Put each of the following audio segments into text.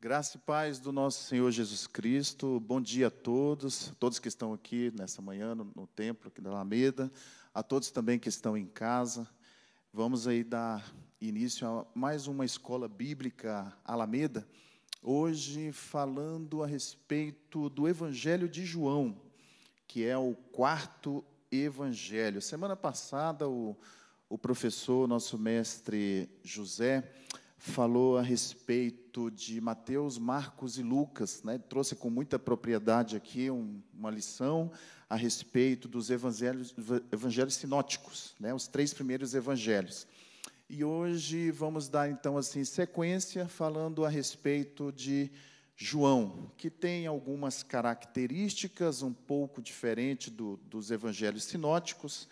Graça e paz do nosso Senhor Jesus Cristo. Bom dia a todos, todos que estão aqui nessa manhã no, no templo aqui da Alameda, a todos também que estão em casa. Vamos aí dar início a mais uma escola bíblica Alameda. Hoje falando a respeito do Evangelho de João, que é o quarto evangelho. Semana passada o, o professor, nosso mestre José, falou a respeito de Mateus, Marcos e Lucas, né? trouxe com muita propriedade aqui um, uma lição a respeito dos evangelhos, evangelhos sinóticos, né? os três primeiros evangelhos. E hoje vamos dar então assim sequência falando a respeito de João, que tem algumas características um pouco diferentes do, dos evangelhos sinóticos,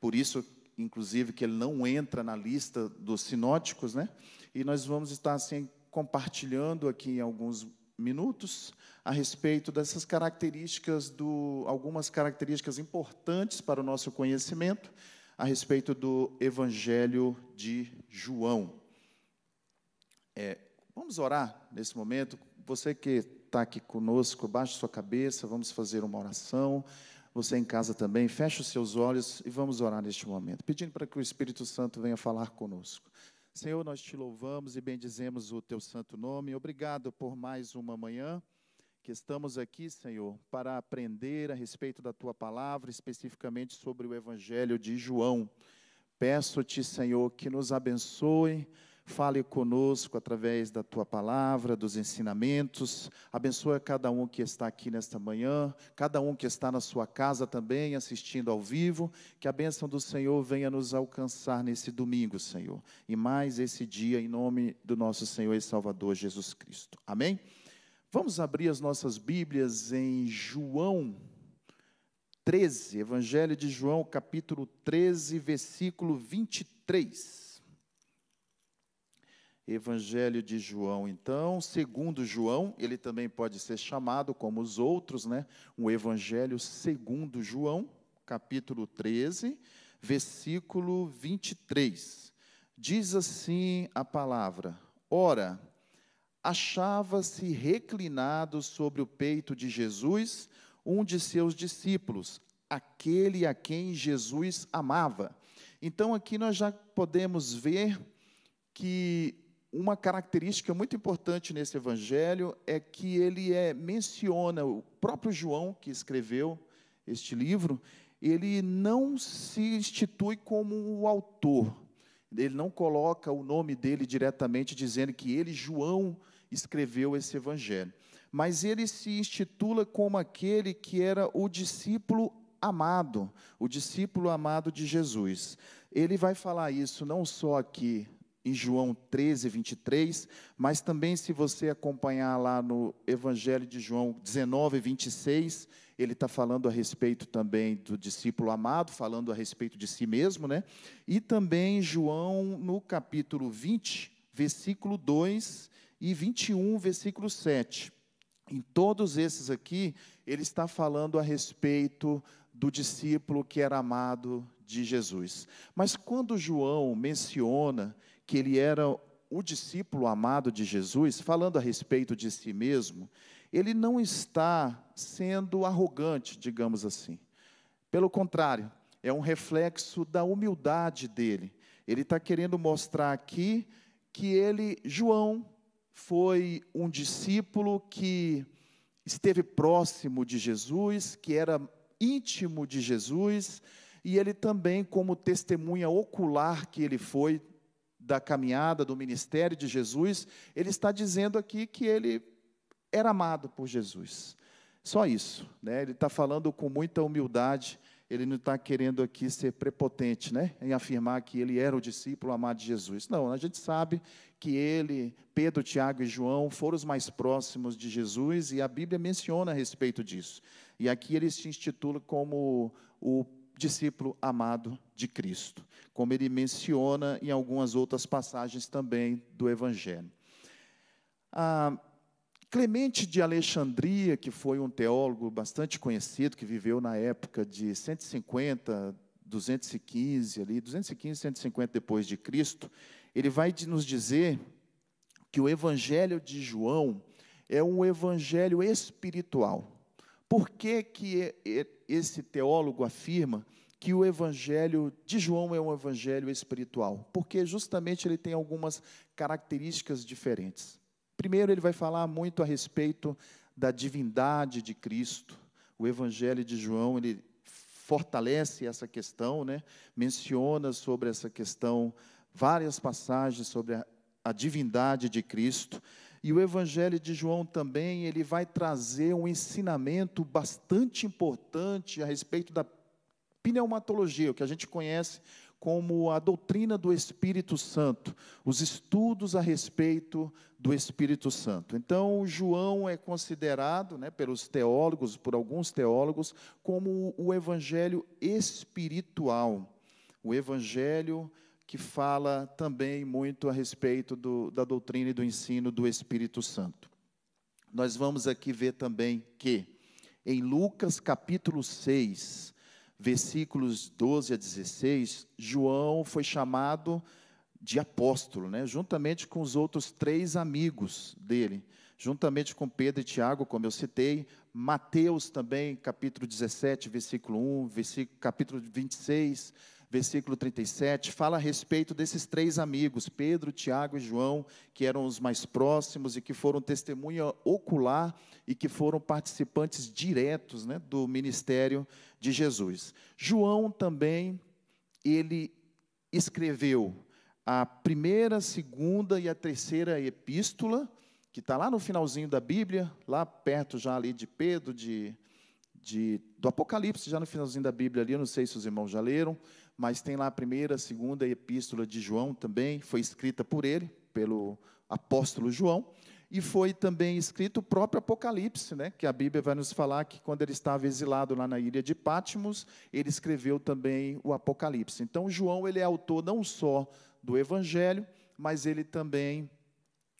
por isso, inclusive, que ele não entra na lista dos sinóticos, né? E nós vamos estar assim compartilhando aqui em alguns minutos a respeito dessas características do algumas características importantes para o nosso conhecimento a respeito do Evangelho de João. É, vamos orar nesse momento. Você que está aqui conosco, baixe sua cabeça, vamos fazer uma oração. Você em casa também, feche os seus olhos e vamos orar neste momento, pedindo para que o Espírito Santo venha falar conosco. Senhor, nós te louvamos e bendizemos o teu santo nome. Obrigado por mais uma manhã que estamos aqui, Senhor, para aprender a respeito da tua palavra, especificamente sobre o evangelho de João. Peço-te, Senhor, que nos abençoe Fale conosco através da tua palavra, dos ensinamentos. Abençoa cada um que está aqui nesta manhã, cada um que está na sua casa também assistindo ao vivo. Que a bênção do Senhor venha nos alcançar nesse domingo, Senhor. E mais esse dia, em nome do nosso Senhor e Salvador Jesus Cristo. Amém? Vamos abrir as nossas Bíblias em João 13, Evangelho de João, capítulo 13, versículo 23. Evangelho de João, então, segundo João, ele também pode ser chamado como os outros, né? O Evangelho segundo João, capítulo 13, versículo 23. Diz assim a palavra: Ora, achava-se reclinado sobre o peito de Jesus um de seus discípulos, aquele a quem Jesus amava. Então aqui nós já podemos ver que uma característica muito importante nesse evangelho é que ele é, menciona o próprio João que escreveu este livro, ele não se institui como o autor. Ele não coloca o nome dele diretamente dizendo que ele, João, escreveu esse evangelho. Mas ele se institula como aquele que era o discípulo amado, o discípulo amado de Jesus. Ele vai falar isso não só aqui em João 13, 23, mas também se você acompanhar lá no Evangelho de João 19, 26, ele está falando a respeito também do discípulo amado, falando a respeito de si mesmo, né? E também João no capítulo 20, versículo 2 e 21, versículo 7. Em todos esses aqui, ele está falando a respeito do discípulo que era amado de Jesus. Mas quando João menciona que ele era o discípulo amado de Jesus, falando a respeito de si mesmo, ele não está sendo arrogante, digamos assim. Pelo contrário, é um reflexo da humildade dele. Ele está querendo mostrar aqui que ele, João, foi um discípulo que esteve próximo de Jesus, que era íntimo de Jesus, e ele também, como testemunha ocular que ele foi da caminhada, do ministério de Jesus, ele está dizendo aqui que ele era amado por Jesus. Só isso, né? Ele está falando com muita humildade, ele não está querendo aqui ser prepotente, né? Em afirmar que ele era o discípulo amado de Jesus. Não, a gente sabe que ele, Pedro, Tiago e João foram os mais próximos de Jesus e a Bíblia menciona a respeito disso. E aqui ele se intitula como o discípulo amado de Cristo, como ele menciona em algumas outras passagens também do Evangelho. Ah, Clemente de Alexandria, que foi um teólogo bastante conhecido, que viveu na época de 150, 215 ali, 215, 150 depois de Cristo, ele vai nos dizer que o evangelho de João é um evangelho espiritual. Por que, que esse teólogo afirma que o evangelho de João é um evangelho espiritual? Porque justamente ele tem algumas características diferentes. Primeiro, ele vai falar muito a respeito da divindade de Cristo. O evangelho de João, ele fortalece essa questão, né? menciona sobre essa questão várias passagens sobre a, a divindade de Cristo. E o Evangelho de João também, ele vai trazer um ensinamento bastante importante a respeito da pneumatologia, o que a gente conhece como a doutrina do Espírito Santo, os estudos a respeito do Espírito Santo. Então, João é considerado, né, pelos teólogos, por alguns teólogos, como o evangelho espiritual, o evangelho que fala também muito a respeito do, da doutrina e do ensino do Espírito Santo. Nós vamos aqui ver também que, em Lucas capítulo 6, versículos 12 a 16, João foi chamado de apóstolo, né? juntamente com os outros três amigos dele, juntamente com Pedro e Tiago, como eu citei, Mateus também, capítulo 17, versículo 1, versículo, capítulo 26, versículo 37, fala a respeito desses três amigos, Pedro, Tiago e João, que eram os mais próximos e que foram testemunha ocular e que foram participantes diretos né, do ministério de Jesus. João também, ele escreveu a primeira, segunda e a terceira epístola, que está lá no finalzinho da Bíblia, lá perto já ali de Pedro, de, de, do Apocalipse, já no finalzinho da Bíblia ali, eu não sei se os irmãos já leram, mas tem lá a primeira, segunda epístola de João também, foi escrita por ele, pelo apóstolo João, e foi também escrito o próprio Apocalipse, né, que a Bíblia vai nos falar que quando ele estava exilado lá na ilha de Patmos, ele escreveu também o Apocalipse. Então, João ele é autor não só do Evangelho, mas ele também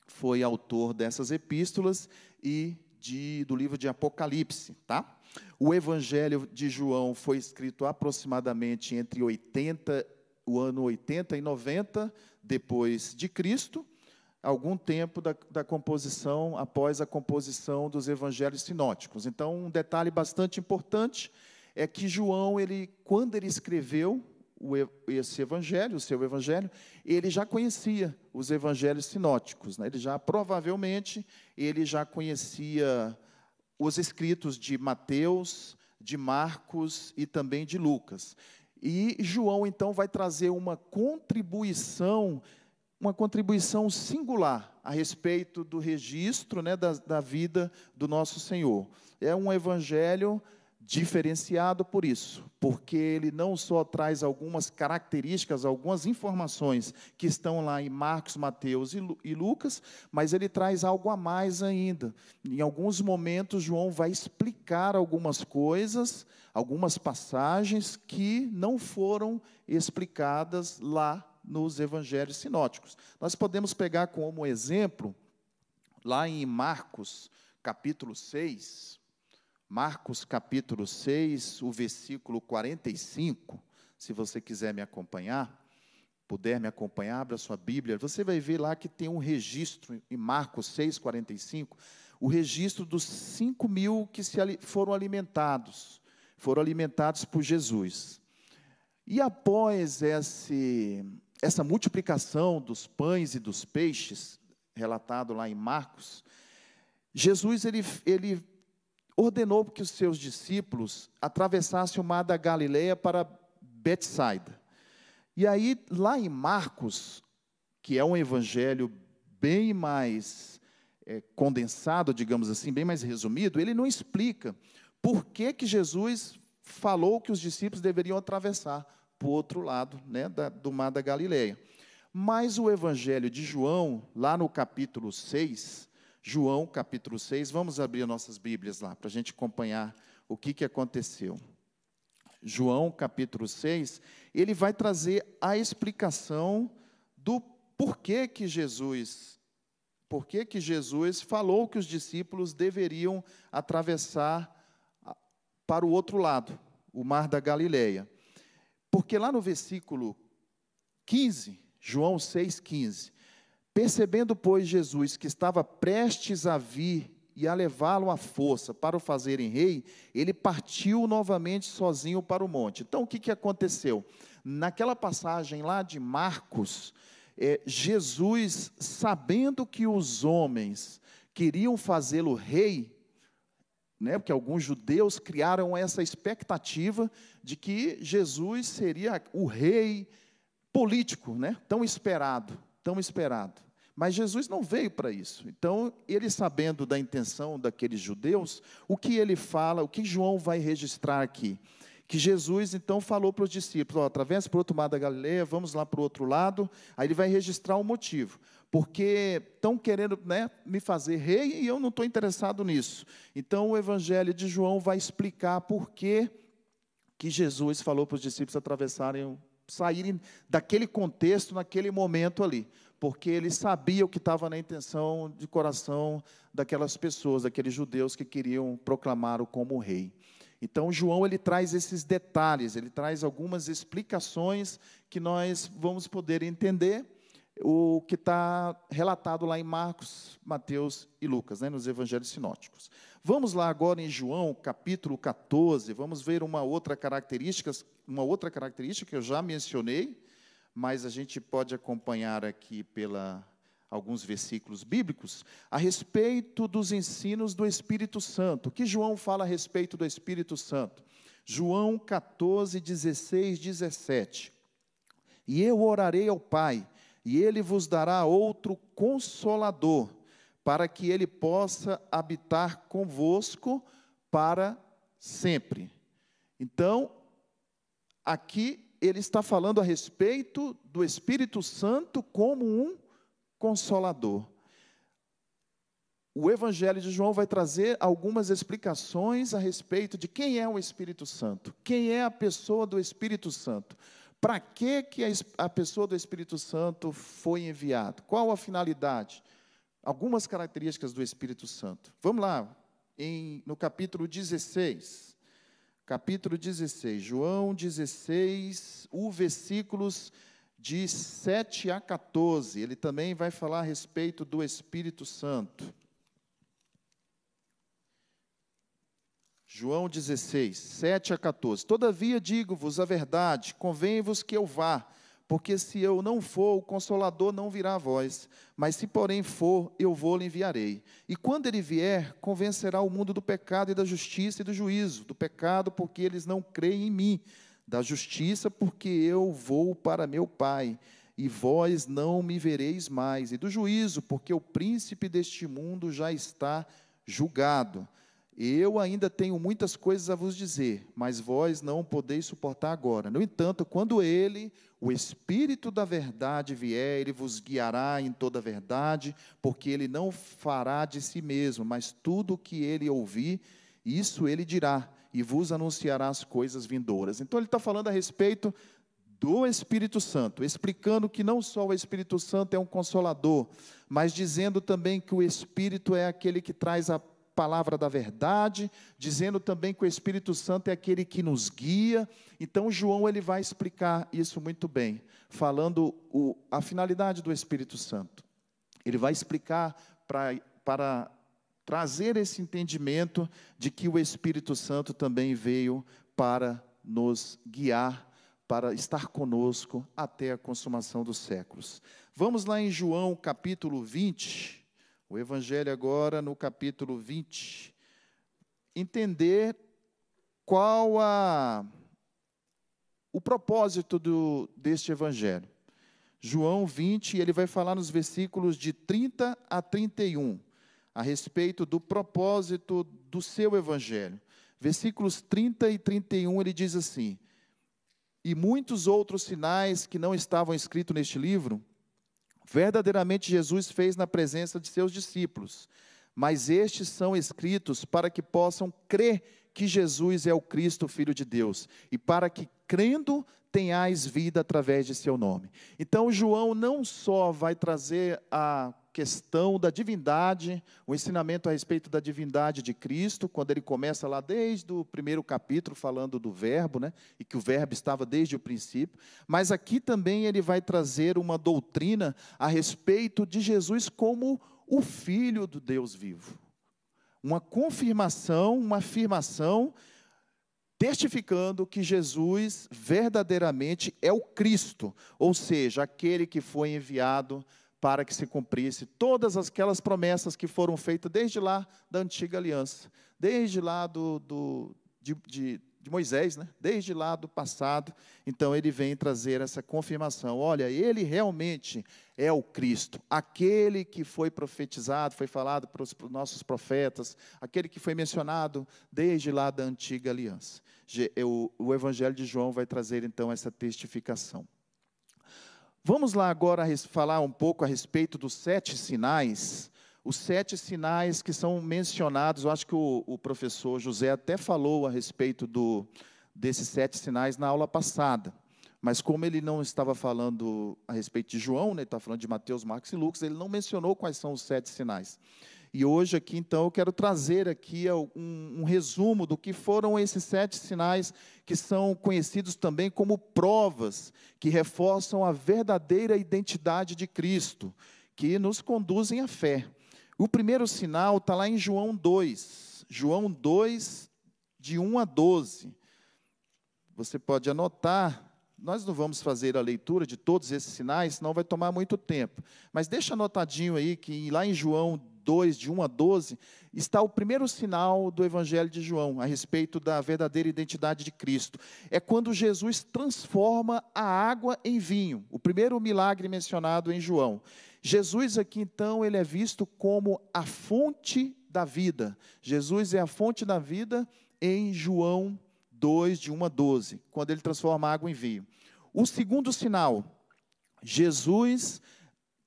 foi autor dessas epístolas e de, do livro de Apocalipse, tá? O Evangelho de João foi escrito aproximadamente entre 80, o ano 80 e 90 depois de Cristo, algum tempo da, da, composição, após a composição dos evangelhos sinóticos. Então, um detalhe bastante importante é que João, ele, quando ele escreveu o, esse evangelho, o seu evangelho, ele já conhecia os evangelhos sinóticos. Né? Ele já, provavelmente, ele já conhecia os escritos de Mateus, de Marcos e também de Lucas. E João então vai trazer uma contribuição, uma contribuição singular a respeito do registro né, da, da vida do nosso Senhor. É um evangelho diferenciado por isso, porque ele não só traz algumas características, algumas informações que estão lá em Marcos, Mateus e Lucas, mas ele traz algo a mais ainda. Em alguns momentos, João vai explicar algumas coisas, algumas passagens que não foram explicadas lá nos evangelhos sinóticos. Nós podemos pegar como exemplo, lá em Marcos, capítulo 6, Marcos capítulo 6, o versículo 45, se você quiser me acompanhar, puder me acompanhar, abra sua Bíblia, você vai ver lá que tem um registro em Marcos 6, 45, o registro dos 5 mil que se, foram alimentados, foram alimentados por Jesus. E após esse, essa multiplicação dos pães e dos peixes, relatado lá em Marcos, Jesus ele, ele ordenou que os seus discípulos atravessassem o mar da Galileia para Betsaida. E aí, lá em Marcos, que é um evangelho bem mais é, condensado, digamos assim, bem mais resumido, ele não explica por que, que Jesus falou que os discípulos deveriam atravessar para o outro lado né, da, do mar da Galileia. Mas o evangelho de João, lá no capítulo 6, João capítulo 6. Vamos abrir nossas Bíblias lá para a gente acompanhar o que, que aconteceu. João capítulo 6, ele vai trazer a explicação do porquê que Jesus, porquê que Jesus falou que os discípulos deveriam atravessar para o outro lado, o mar da Galileia. Porque lá no versículo 15, João 6,15, Percebendo, pois, Jesus que estava prestes a vir e a levá-lo à força para o fazerem rei, ele partiu novamente sozinho para o monte. Então, o que, que aconteceu? Naquela passagem lá de Marcos, é, Jesus, sabendo que os homens queriam fazê-lo rei, né, porque alguns judeus criaram essa expectativa de que Jesus seria o rei político, né, tão esperado, tão esperado. Mas Jesus não veio para isso. Então, ele sabendo da intenção daqueles judeus, o que ele fala, o que João vai registrar aqui? Que Jesus então falou para os discípulos: atravessa para o outro lado da Galileia, vamos lá para o outro lado. Aí ele vai registrar o motivo. Porque estão querendo né, me fazer rei e eu não estou interessado nisso. Então o Evangelho de João vai explicar por que, que Jesus falou para os discípulos atravessarem, saírem daquele contexto, naquele momento ali porque ele sabia o que estava na intenção de coração daquelas pessoas, daqueles judeus que queriam proclamá-lo como rei. Então, João ele traz esses detalhes, ele traz algumas explicações que nós vamos poder entender o que está relatado lá em Marcos, Mateus e Lucas, né, nos evangelhos sinóticos. Vamos lá agora em João, capítulo 14, vamos ver uma outra característica, uma outra característica que eu já mencionei, mas a gente pode acompanhar aqui pela alguns versículos bíblicos a respeito dos ensinos do Espírito Santo. O que João fala a respeito do Espírito Santo? João 14, 16, 17. E eu orarei ao Pai, e ele vos dará outro consolador, para que ele possa habitar convosco para sempre. Então, aqui ele está falando a respeito do Espírito Santo como um consolador. O Evangelho de João vai trazer algumas explicações a respeito de quem é o Espírito Santo, quem é a pessoa do Espírito Santo, para que, que a pessoa do Espírito Santo foi enviada, qual a finalidade, algumas características do Espírito Santo. Vamos lá, em, no capítulo 16 capítulo 16, João 16, o versículos de 7 a 14. Ele também vai falar a respeito do Espírito Santo. João 16, 7 a 14. Todavia digo-vos a verdade, convém-vos que eu vá, porque se eu não for, o consolador não virá a vós. Mas se, porém, for, eu vou-lhe enviarei. E quando ele vier, convencerá o mundo do pecado e da justiça e do juízo. Do pecado, porque eles não creem em mim. Da justiça, porque eu vou para meu Pai, e vós não me vereis mais. E do juízo, porque o príncipe deste mundo já está julgado. Eu ainda tenho muitas coisas a vos dizer, mas vós não podeis suportar agora. No entanto, quando ele, o Espírito da verdade, vier, ele vos guiará em toda a verdade, porque ele não fará de si mesmo, mas tudo o que ele ouvir, isso ele dirá, e vos anunciará as coisas vindouras. Então, ele está falando a respeito do Espírito Santo, explicando que não só o Espírito Santo é um consolador, mas dizendo também que o Espírito é aquele que traz a palavra da verdade, dizendo também que o Espírito Santo é aquele que nos guia. Então, João ele vai explicar isso muito bem, falando o, a finalidade do Espírito Santo. Ele vai explicar para trazer esse entendimento de que o Espírito Santo também veio para nos guiar, para estar conosco até a consumação dos séculos. Vamos lá em João capítulo 20. O Evangelho agora no capítulo 20. Entender qual a, o propósito do, deste Evangelho. João 20, ele vai falar nos versículos de 30 a 31, a respeito do propósito do seu Evangelho. Versículos 30 e 31, ele diz assim: E muitos outros sinais que não estavam escritos neste livro verdadeiramente Jesus fez na presença de seus discípulos, mas estes são escritos para que possam crer que Jesus é o Cristo, Filho de Deus, e para que, crendo, tenhais vida através de seu nome. Então, João não só vai trazer a questão da divindade, o ensinamento a respeito da divindade de Cristo, quando ele começa lá desde o primeiro capítulo falando do verbo, né, e que o verbo estava desde o princípio, mas aqui também ele vai trazer uma doutrina a respeito de Jesus como o filho do Deus vivo. Uma confirmação, uma afirmação testificando que Jesus verdadeiramente é o Cristo, ou seja, aquele que foi enviado para que se cumprisse todas aquelas promessas que foram feitas desde lá da antiga aliança, desde lá do, do de, de, de, Moisés, né? desde lá do passado. Então ele vem trazer essa confirmação: olha, ele realmente é o Cristo, aquele que foi profetizado, foi falado para os nossos profetas, aquele que foi mencionado desde lá da antiga aliança. O, o Evangelho de João vai trazer então essa testificação. Vamos lá agora falar um pouco a respeito dos sete sinais. Os sete sinais que são mencionados, eu acho que o, o professor José até falou a respeito do, desses sete sinais na aula passada. Mas como ele não estava falando a respeito de João, né, ele está falando de Mateus, Marcos e Lucas, ele não mencionou quais são os sete sinais. E hoje aqui, então, eu quero trazer aqui um, um, resumo do que foram esses sete sinais que são conhecidos também como provas que reforçam a verdadeira identidade de Cristo, que nos conduzem à fé. O primeiro sinal está lá em João 2, João 2, de 1 a 12. Você pode anotar, nós não vamos fazer a leitura de todos esses sinais, senão vai tomar muito tempo. Mas deixa anotadinho aí que lá em João 2, de 1 a 12, está o primeiro sinal do Evangelho de João a respeito da verdadeira identidade de Cristo. É quando Jesus transforma a água em vinho, o primeiro milagre mencionado em João. Jesus aqui então, ele é visto como a fonte da vida. Jesus é a fonte da vida em João 2, de 1 a 12, quando ele transforma água em vinho. O segundo sinal, Jesus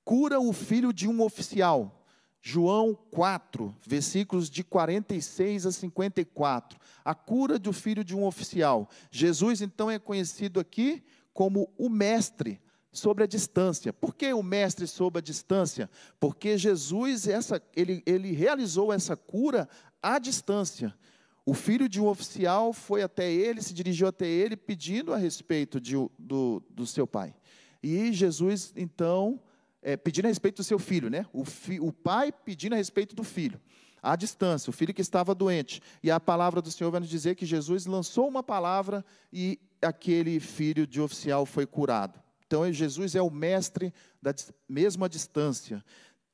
cura o filho de um oficial. João 4, versículos de 46 a 54. A cura do filho de um oficial. Jesus, então, é conhecido aqui como o mestre sobre a distância. Por que o mestre sobre a distância? Porque Jesus, essa, ele, ele realizou essa cura à distância. O filho de um oficial foi até ele, se dirigiu até ele, pedindo a respeito de, do, do seu pai. E Jesus, então, é, pedindo a respeito do seu filho, né? O, fi, o pai pedindo a respeito do filho, à distância, o filho que estava doente. E a palavra do Senhor vai nos dizer que Jesus lançou uma palavra e aquele filho de oficial foi curado. Então, Jesus é o mestre da mesma distância.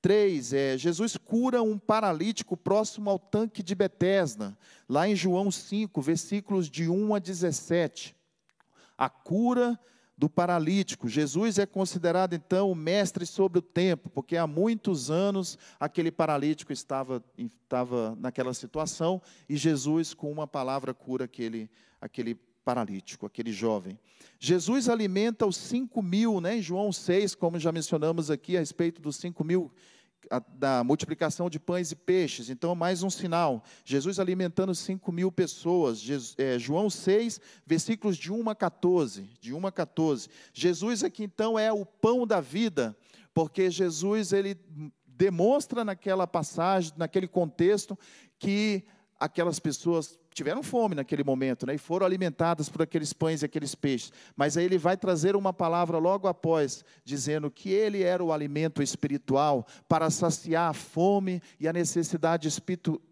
Três, é, Jesus cura um paralítico próximo ao tanque de Betesda, lá em João 5, versículos de 1 a 17. A cura do paralítico. Jesus é considerado então o mestre sobre o tempo, porque há muitos anos aquele paralítico estava, estava naquela situação e Jesus, com uma palavra, cura aquele, aquele paralítico, aquele jovem. Jesus alimenta os cinco mil, né, em João 6, como já mencionamos aqui a respeito dos cinco mil da multiplicação de pães e peixes. Então, mais um sinal. Jesus alimentando 5 mil pessoas. Jesus, é, João 6, versículos de 1 a 14. De 1 a 14. Jesus aqui, então, é o pão da vida, porque Jesus, ele demonstra naquela passagem, naquele contexto, que aquelas pessoas tiveram fome naquele momento, né, e foram alimentadas por aqueles pães e aqueles peixes. Mas aí ele vai trazer uma palavra logo após, dizendo que ele era o alimento espiritual para saciar a fome e a necessidade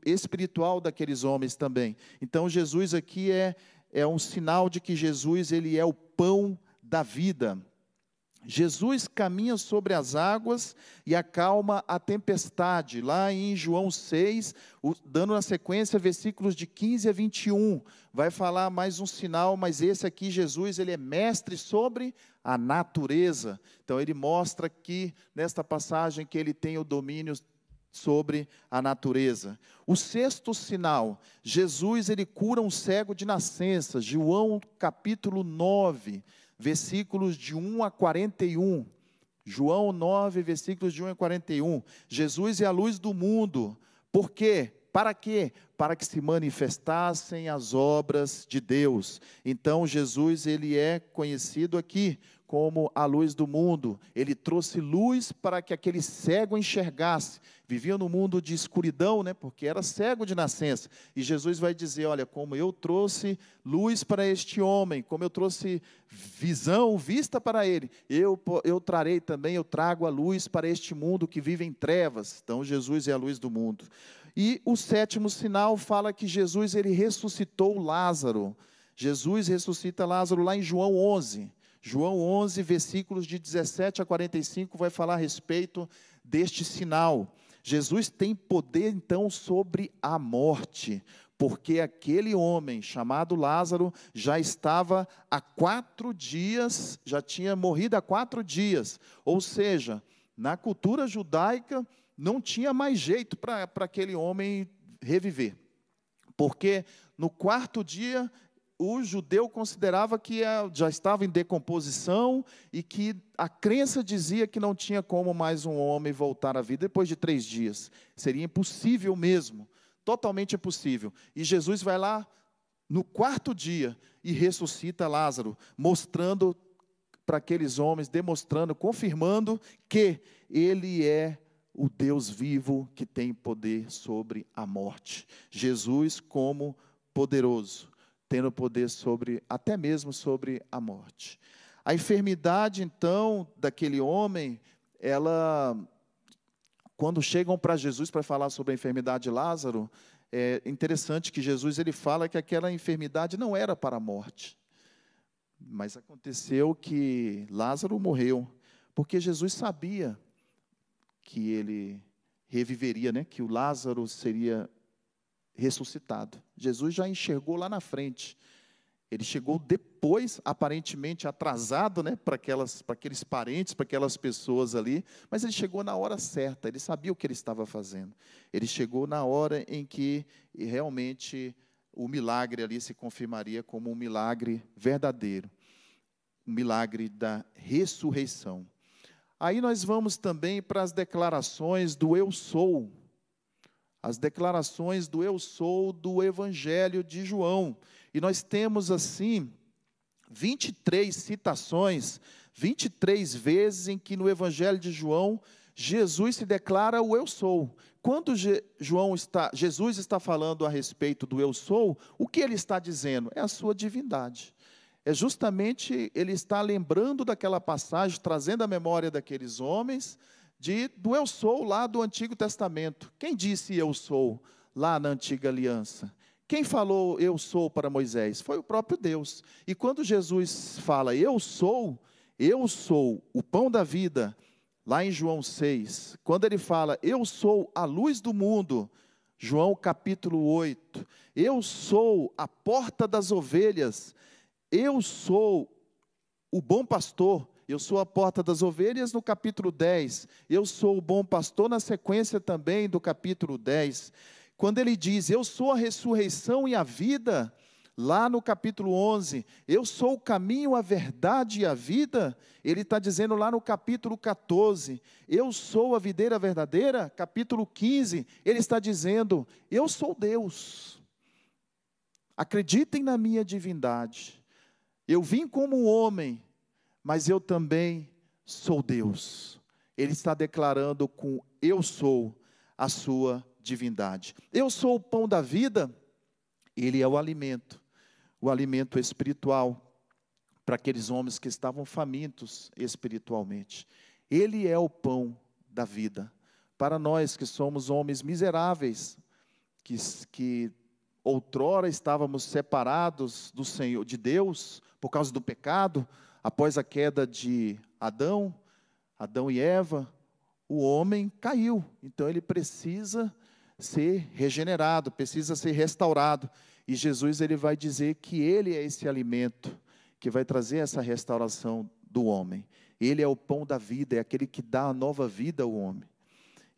espiritual daqueles homens também. Então Jesus aqui é, é um sinal de que Jesus ele é o pão da vida. Jesus caminha sobre as águas e acalma a tempestade, lá em João 6, dando na sequência versículos de 15 a 21. Vai falar mais um sinal, mas esse aqui, Jesus, ele é mestre sobre a natureza. Então, ele mostra que, nesta passagem, que ele tem o domínio sobre a natureza. O sexto sinal, Jesus ele cura um cego de nascença, João capítulo 9 versículos de 1 a 41. João 9, versículos de 1 a 41. Jesus é a luz do mundo. Por quê? Para quê? Para que se manifestassem as obras de Deus. Então Jesus ele é conhecido aqui como a luz do mundo. Ele trouxe luz para que aquele cego enxergasse. Vivia no mundo de escuridão, né, porque era cego de nascença. E Jesus vai dizer: Olha, como eu trouxe luz para este homem, como eu trouxe visão, vista para ele, eu, eu trarei também, eu trago a luz para este mundo que vive em trevas. Então, Jesus é a luz do mundo. E o sétimo sinal fala que Jesus ele ressuscitou Lázaro. Jesus ressuscita Lázaro lá em João 11. João 11, versículos de 17 a 45, vai falar a respeito deste sinal. Jesus tem poder então sobre a morte, porque aquele homem chamado Lázaro já estava há quatro dias, já tinha morrido há quatro dias. Ou seja, na cultura judaica não tinha mais jeito para aquele homem reviver, porque no quarto dia o judeu considerava que já estava em decomposição e que a crença dizia que não tinha como mais um homem voltar à vida depois de três dias. Seria impossível mesmo, totalmente impossível. E Jesus vai lá no quarto dia e ressuscita Lázaro, mostrando para aqueles homens, demonstrando, confirmando que ele é o Deus vivo que tem poder sobre a morte. Jesus como poderoso tendo poder sobre, até mesmo sobre a morte. A enfermidade, então, daquele homem, ela, quando chegam para Jesus para falar sobre a enfermidade de Lázaro, é interessante que Jesus ele fala que aquela enfermidade não era para a morte. Mas aconteceu que Lázaro morreu, porque Jesus sabia que ele reviveria, né? que o Lázaro seria ressuscitado. Jesus já enxergou lá na frente. Ele chegou depois, aparentemente atrasado, né, para aquelas, para aqueles parentes, para aquelas pessoas ali, mas ele chegou na hora certa. Ele sabia o que ele estava fazendo. Ele chegou na hora em que realmente o milagre ali se confirmaria como um milagre verdadeiro, um milagre da ressurreição. Aí nós vamos também para as declarações do eu sou, as declarações do eu sou do Evangelho de João. E nós temos assim 23 citações, 23 vezes em que no Evangelho de João Jesus se declara o eu sou. Quando João está, Jesus está falando a respeito do eu sou, o que ele está dizendo? É a sua divindade. É justamente ele está lembrando daquela passagem, trazendo a memória daqueles homens, de, do eu sou lá do Antigo Testamento. Quem disse eu sou lá na Antiga Aliança? Quem falou eu sou para Moisés? Foi o próprio Deus. E quando Jesus fala eu sou, eu sou o pão da vida, lá em João 6, quando ele fala eu sou a luz do mundo, João capítulo 8, eu sou a porta das ovelhas, eu sou o bom pastor, eu sou a porta das ovelhas no capítulo 10. Eu sou o bom pastor na sequência também do capítulo 10. Quando ele diz, Eu sou a ressurreição e a vida, lá no capítulo 11, Eu sou o caminho, a verdade e a vida, ele está dizendo lá no capítulo 14, Eu sou a videira verdadeira, capítulo 15, ele está dizendo, Eu sou Deus. Acreditem na minha divindade. Eu vim como homem, mas eu também sou Deus. Ele está declarando com eu sou a sua divindade. Eu sou o pão da vida, ele é o alimento, o alimento espiritual para aqueles homens que estavam famintos espiritualmente. Ele é o pão da vida. Para nós que somos homens miseráveis, que, que outrora estávamos separados do Senhor, de Deus, por causa do pecado, após a queda de Adão, Adão e Eva, o homem caiu. Então ele precisa ser regenerado, precisa ser restaurado. E Jesus ele vai dizer que ele é esse alimento que vai trazer essa restauração do homem. Ele é o pão da vida, é aquele que dá a nova vida ao homem.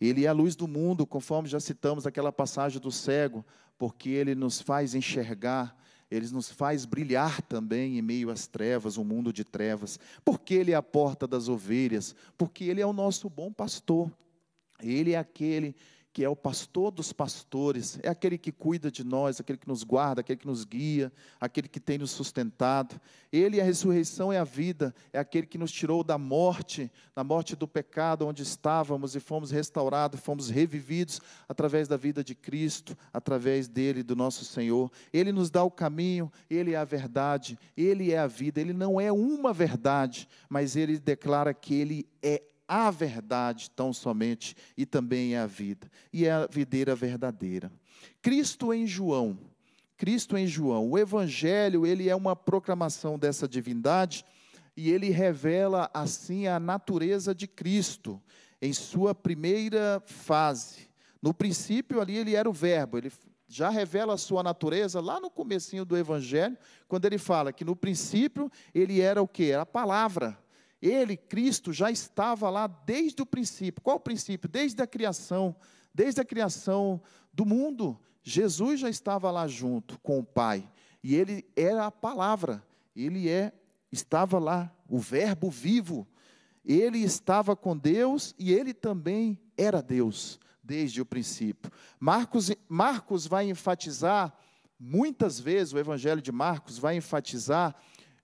Ele é a luz do mundo, conforme já citamos aquela passagem do cego, porque ele nos faz enxergar ele nos faz brilhar também em meio às trevas, um mundo de trevas, porque Ele é a porta das ovelhas, porque Ele é o nosso bom pastor, Ele é aquele que é o pastor dos pastores, é aquele que cuida de nós, aquele que nos guarda, aquele que nos guia, aquele que tem nos sustentado. Ele, a ressurreição, é a vida, é aquele que nos tirou da morte, da morte do pecado, onde estávamos e fomos restaurados, fomos revividos através da vida de Cristo, através dele, do nosso Senhor. Ele nos dá o caminho, ele é a verdade, ele é a vida. Ele não é uma verdade, mas ele declara que ele é a verdade tão somente e também é a vida, e é a videira verdadeira. Cristo em João, Cristo em João, o evangelho, ele é uma proclamação dessa divindade e ele revela assim a natureza de Cristo em sua primeira fase. No princípio ali ele era o verbo, ele já revela a sua natureza lá no comecinho do evangelho, quando ele fala que no princípio ele era o que? Era a palavra. Ele, Cristo, já estava lá desde o princípio. Qual o princípio? Desde a criação, desde a criação do mundo. Jesus já estava lá junto com o Pai. E ele era a palavra. Ele é estava lá, o verbo vivo. Ele estava com Deus e ele também era Deus desde o princípio. Marcos, Marcos vai enfatizar muitas vezes o evangelho de Marcos vai enfatizar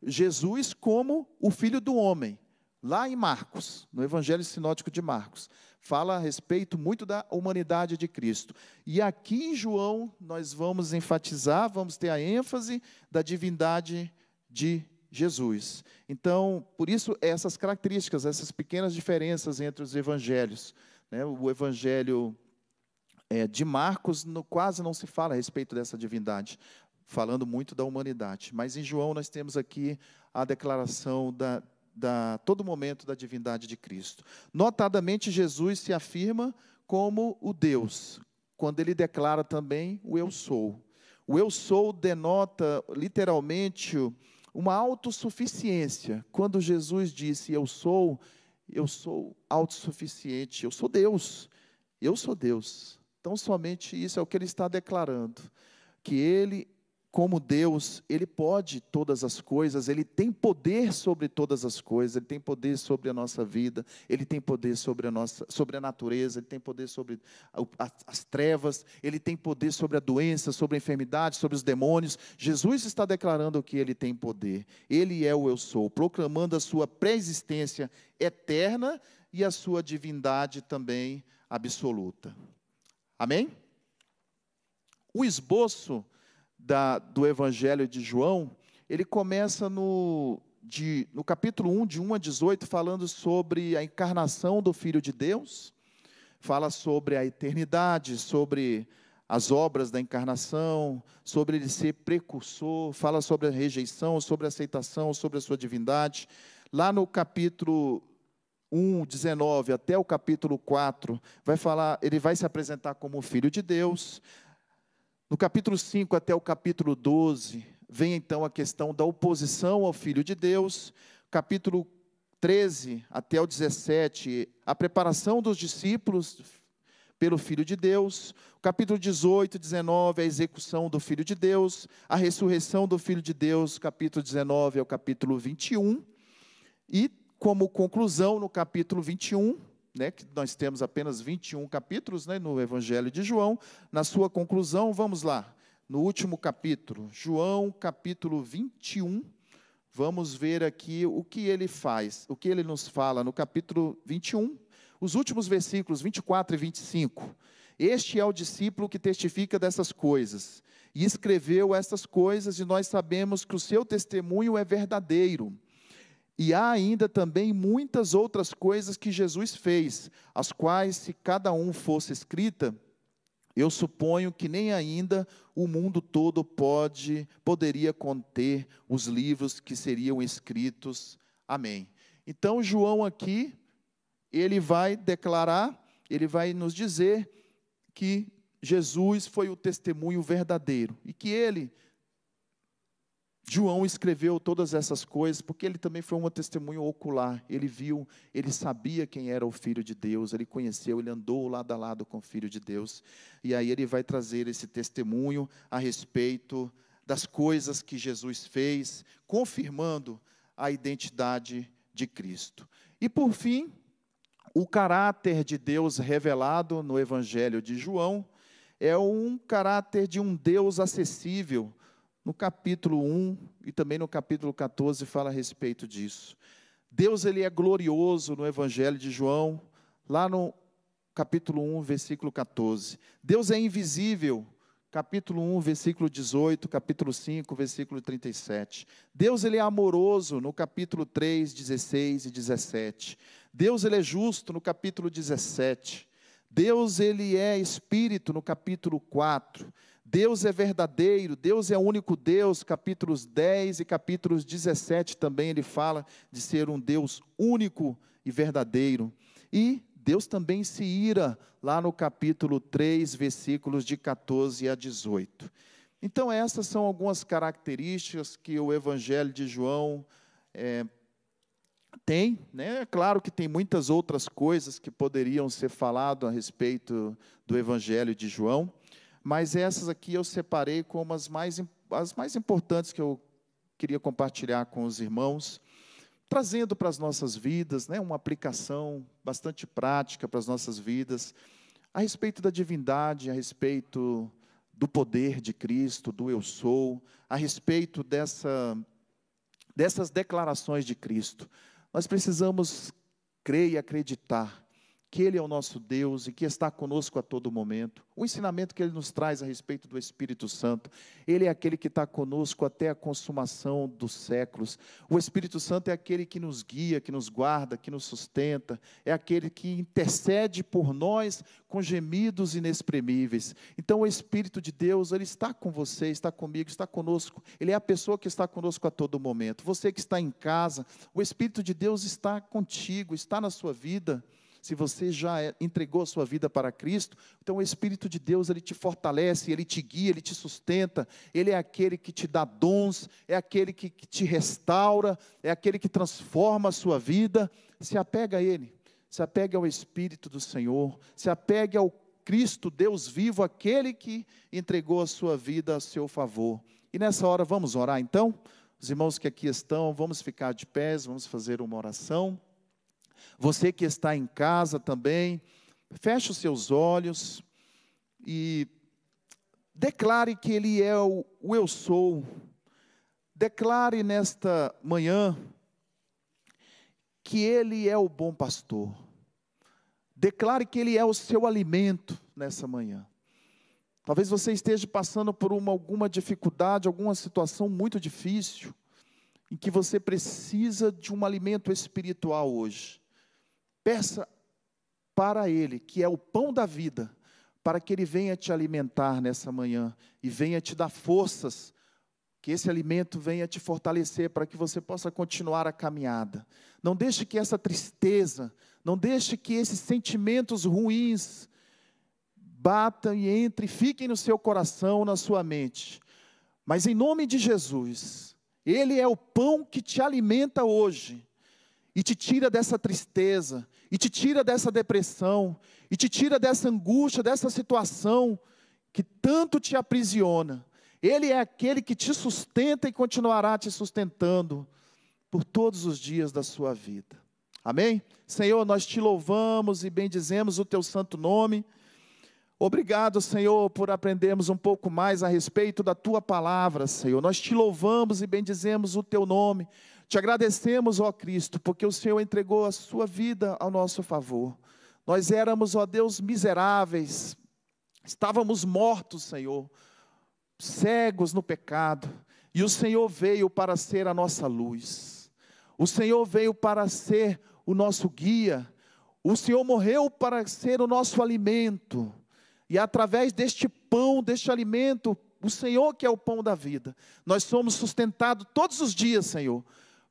Jesus como o filho do homem. Lá em Marcos, no Evangelho Sinótico de Marcos, fala a respeito muito da humanidade de Cristo. E aqui em João, nós vamos enfatizar, vamos ter a ênfase da divindade de Jesus. Então, por isso, essas características, essas pequenas diferenças entre os evangelhos. Né? O evangelho é, de Marcos no, quase não se fala a respeito dessa divindade, falando muito da humanidade. Mas em João, nós temos aqui a declaração da da todo momento da divindade de Cristo. Notadamente, Jesus se afirma como o Deus, quando ele declara também o eu sou. O eu sou denota literalmente uma autossuficiência. Quando Jesus disse eu sou, eu sou autossuficiente, eu sou Deus. Eu sou Deus. Então, somente isso é o que ele está declarando, que ele como Deus, Ele pode todas as coisas, Ele tem poder sobre todas as coisas, Ele tem poder sobre a nossa vida, Ele tem poder sobre a, nossa, sobre a natureza, Ele tem poder sobre as trevas, Ele tem poder sobre a doença, sobre a enfermidade, sobre os demônios. Jesus está declarando que Ele tem poder, Ele é o Eu Sou, proclamando a sua pré-existência eterna e a sua divindade também absoluta. Amém? O esboço da, do Evangelho de João, ele começa no, de, no capítulo 1, de 1 a 18, falando sobre a encarnação do Filho de Deus, fala sobre a eternidade, sobre as obras da encarnação, sobre ele ser precursor, fala sobre a rejeição, sobre a aceitação, sobre a sua divindade. Lá no capítulo 1, 19 até o capítulo 4, vai falar, ele vai se apresentar como filho de Deus. No capítulo 5 até o capítulo 12, vem então a questão da oposição ao Filho de Deus. Capítulo 13 até o 17, a preparação dos discípulos pelo Filho de Deus. Capítulo 18, 19, a execução do Filho de Deus. A ressurreição do Filho de Deus, capítulo 19 ao capítulo 21. E, como conclusão, no capítulo 21, né, que nós temos apenas 21 capítulos né, no Evangelho de João. Na sua conclusão, vamos lá, no último capítulo, João capítulo 21, vamos ver aqui o que ele faz, o que ele nos fala no capítulo 21, os últimos versículos 24 e 25. Este é o discípulo que testifica dessas coisas e escreveu essas coisas, e nós sabemos que o seu testemunho é verdadeiro. E há ainda também muitas outras coisas que Jesus fez, as quais, se cada um fosse escrita, eu suponho que nem ainda o mundo todo pode poderia conter os livros que seriam escritos. Amém. Então João aqui ele vai declarar, ele vai nos dizer que Jesus foi o testemunho verdadeiro e que ele João escreveu todas essas coisas porque ele também foi um testemunho ocular. Ele viu, ele sabia quem era o Filho de Deus, ele conheceu, ele andou lado a lado com o Filho de Deus. E aí ele vai trazer esse testemunho a respeito das coisas que Jesus fez, confirmando a identidade de Cristo. E por fim, o caráter de Deus revelado no Evangelho de João é um caráter de um Deus acessível. No capítulo 1 e também no capítulo 14 fala a respeito disso. Deus ele é glorioso no Evangelho de João, lá no capítulo 1, versículo 14. Deus é invisível, capítulo 1, versículo 18, capítulo 5, versículo 37. Deus ele é amoroso no capítulo 3, 16 e 17. Deus ele é justo no capítulo 17. Deus ele é espírito no capítulo 4. Deus é verdadeiro, Deus é o único Deus, capítulos 10 e capítulos 17 também ele fala de ser um Deus único e verdadeiro. E Deus também se ira lá no capítulo 3, versículos de 14 a 18. Então, essas são algumas características que o Evangelho de João é, tem, né? É claro que tem muitas outras coisas que poderiam ser falado a respeito do Evangelho de João, mas essas aqui eu separei como as mais, as mais importantes que eu queria compartilhar com os irmãos, trazendo para as nossas vidas, né, uma aplicação bastante prática para as nossas vidas, a respeito da divindade, a respeito do poder de Cristo, do eu sou, a respeito dessa, dessas declarações de Cristo. Nós precisamos crer e acreditar que Ele é o nosso Deus e que está conosco a todo momento. O ensinamento que Ele nos traz a respeito do Espírito Santo, Ele é aquele que está conosco até a consumação dos séculos. O Espírito Santo é aquele que nos guia, que nos guarda, que nos sustenta, é aquele que intercede por nós com gemidos inexprimíveis. Então, o Espírito de Deus, Ele está com você, está comigo, está conosco. Ele é a pessoa que está conosco a todo momento. Você que está em casa, o Espírito de Deus está contigo, está na sua vida se você já é, entregou a sua vida para Cristo, então o Espírito de Deus, ele te fortalece, ele te guia, ele te sustenta, ele é aquele que te dá dons, é aquele que, que te restaura, é aquele que transforma a sua vida. Se apega a Ele, se apegue ao Espírito do Senhor, se apegue ao Cristo, Deus vivo, aquele que entregou a sua vida a seu favor. E nessa hora vamos orar então? Os irmãos que aqui estão, vamos ficar de pés, vamos fazer uma oração. Você que está em casa também, feche os seus olhos e declare que Ele é o, o eu sou. Declare nesta manhã que Ele é o bom pastor. Declare que Ele é o seu alimento nessa manhã. Talvez você esteja passando por uma, alguma dificuldade, alguma situação muito difícil, em que você precisa de um alimento espiritual hoje. Peça para Ele, que é o pão da vida, para que Ele venha te alimentar nessa manhã e venha te dar forças, que esse alimento venha te fortalecer para que você possa continuar a caminhada. Não deixe que essa tristeza, não deixe que esses sentimentos ruins batam e entrem, fiquem no seu coração, na sua mente. Mas em nome de Jesus, Ele é o pão que te alimenta hoje e te tira dessa tristeza, e te tira dessa depressão, e te tira dessa angústia, dessa situação que tanto te aprisiona. Ele é aquele que te sustenta e continuará te sustentando por todos os dias da sua vida. Amém? Senhor, nós te louvamos e bendizemos o teu santo nome. Obrigado, Senhor, por aprendermos um pouco mais a respeito da tua palavra, Senhor. Nós te louvamos e bendizemos o teu nome. Te agradecemos, ó Cristo, porque o Senhor entregou a sua vida ao nosso favor. Nós éramos, ó Deus, miseráveis, estávamos mortos, Senhor, cegos no pecado, e o Senhor veio para ser a nossa luz. O Senhor veio para ser o nosso guia. O Senhor morreu para ser o nosso alimento. E através deste pão, deste alimento, o Senhor que é o pão da vida, nós somos sustentados todos os dias, Senhor,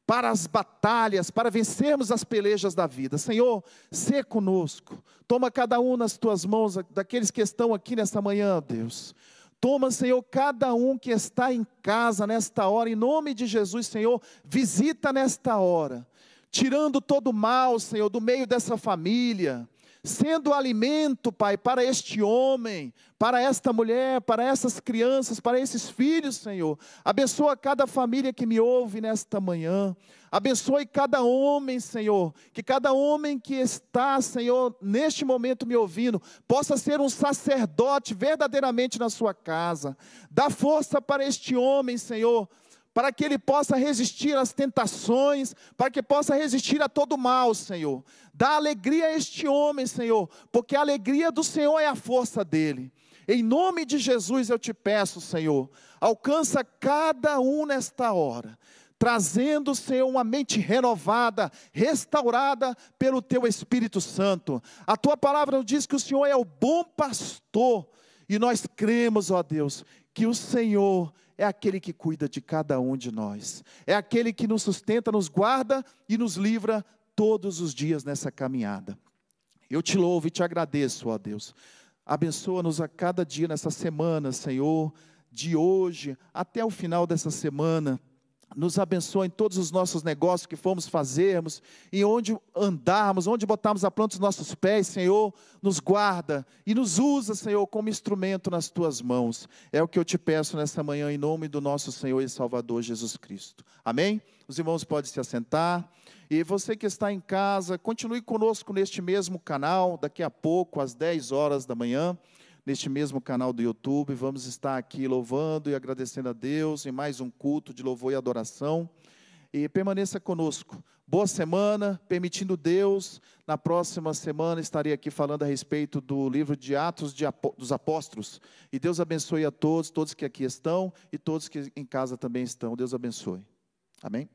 para as batalhas, para vencermos as pelejas da vida. Senhor, sê conosco. Toma cada um nas tuas mãos, daqueles que estão aqui nesta manhã, Deus. Toma, Senhor, cada um que está em casa nesta hora, em nome de Jesus, Senhor, visita nesta hora, tirando todo o mal, Senhor, do meio dessa família. Sendo alimento, Pai, para este homem, para esta mulher, para essas crianças, para esses filhos, Senhor. Abençoa cada família que me ouve nesta manhã. Abençoe cada homem, Senhor. Que cada homem que está, Senhor, neste momento me ouvindo, possa ser um sacerdote verdadeiramente na sua casa. Dá força para este homem, Senhor para que ele possa resistir às tentações, para que possa resistir a todo mal, Senhor. Dá alegria a este homem, Senhor, porque a alegria do Senhor é a força dele. Em nome de Jesus eu te peço, Senhor, alcança cada um nesta hora, trazendo, Senhor, uma mente renovada, restaurada pelo teu Espírito Santo. A tua palavra diz que o Senhor é o bom pastor, e nós cremos, ó Deus, que o Senhor é aquele que cuida de cada um de nós, é aquele que nos sustenta, nos guarda e nos livra todos os dias nessa caminhada. Eu te louvo e te agradeço, ó Deus. Abençoa-nos a cada dia nessa semana, Senhor, de hoje até o final dessa semana nos abençoa em todos os nossos negócios que fomos fazermos, e onde andarmos, onde botarmos a planta os nossos pés, Senhor, nos guarda e nos usa, Senhor, como instrumento nas tuas mãos. É o que eu te peço nessa manhã, em nome do nosso Senhor e Salvador Jesus Cristo. Amém? Os irmãos podem se assentar. E você que está em casa, continue conosco neste mesmo canal, daqui a pouco, às 10 horas da manhã neste mesmo canal do YouTube. Vamos estar aqui louvando e agradecendo a Deus em mais um culto de louvor e adoração. E permaneça conosco. Boa semana, permitindo Deus. Na próxima semana estarei aqui falando a respeito do livro de Atos de dos Apóstolos. E Deus abençoe a todos, todos que aqui estão e todos que em casa também estão. Deus abençoe. Amém?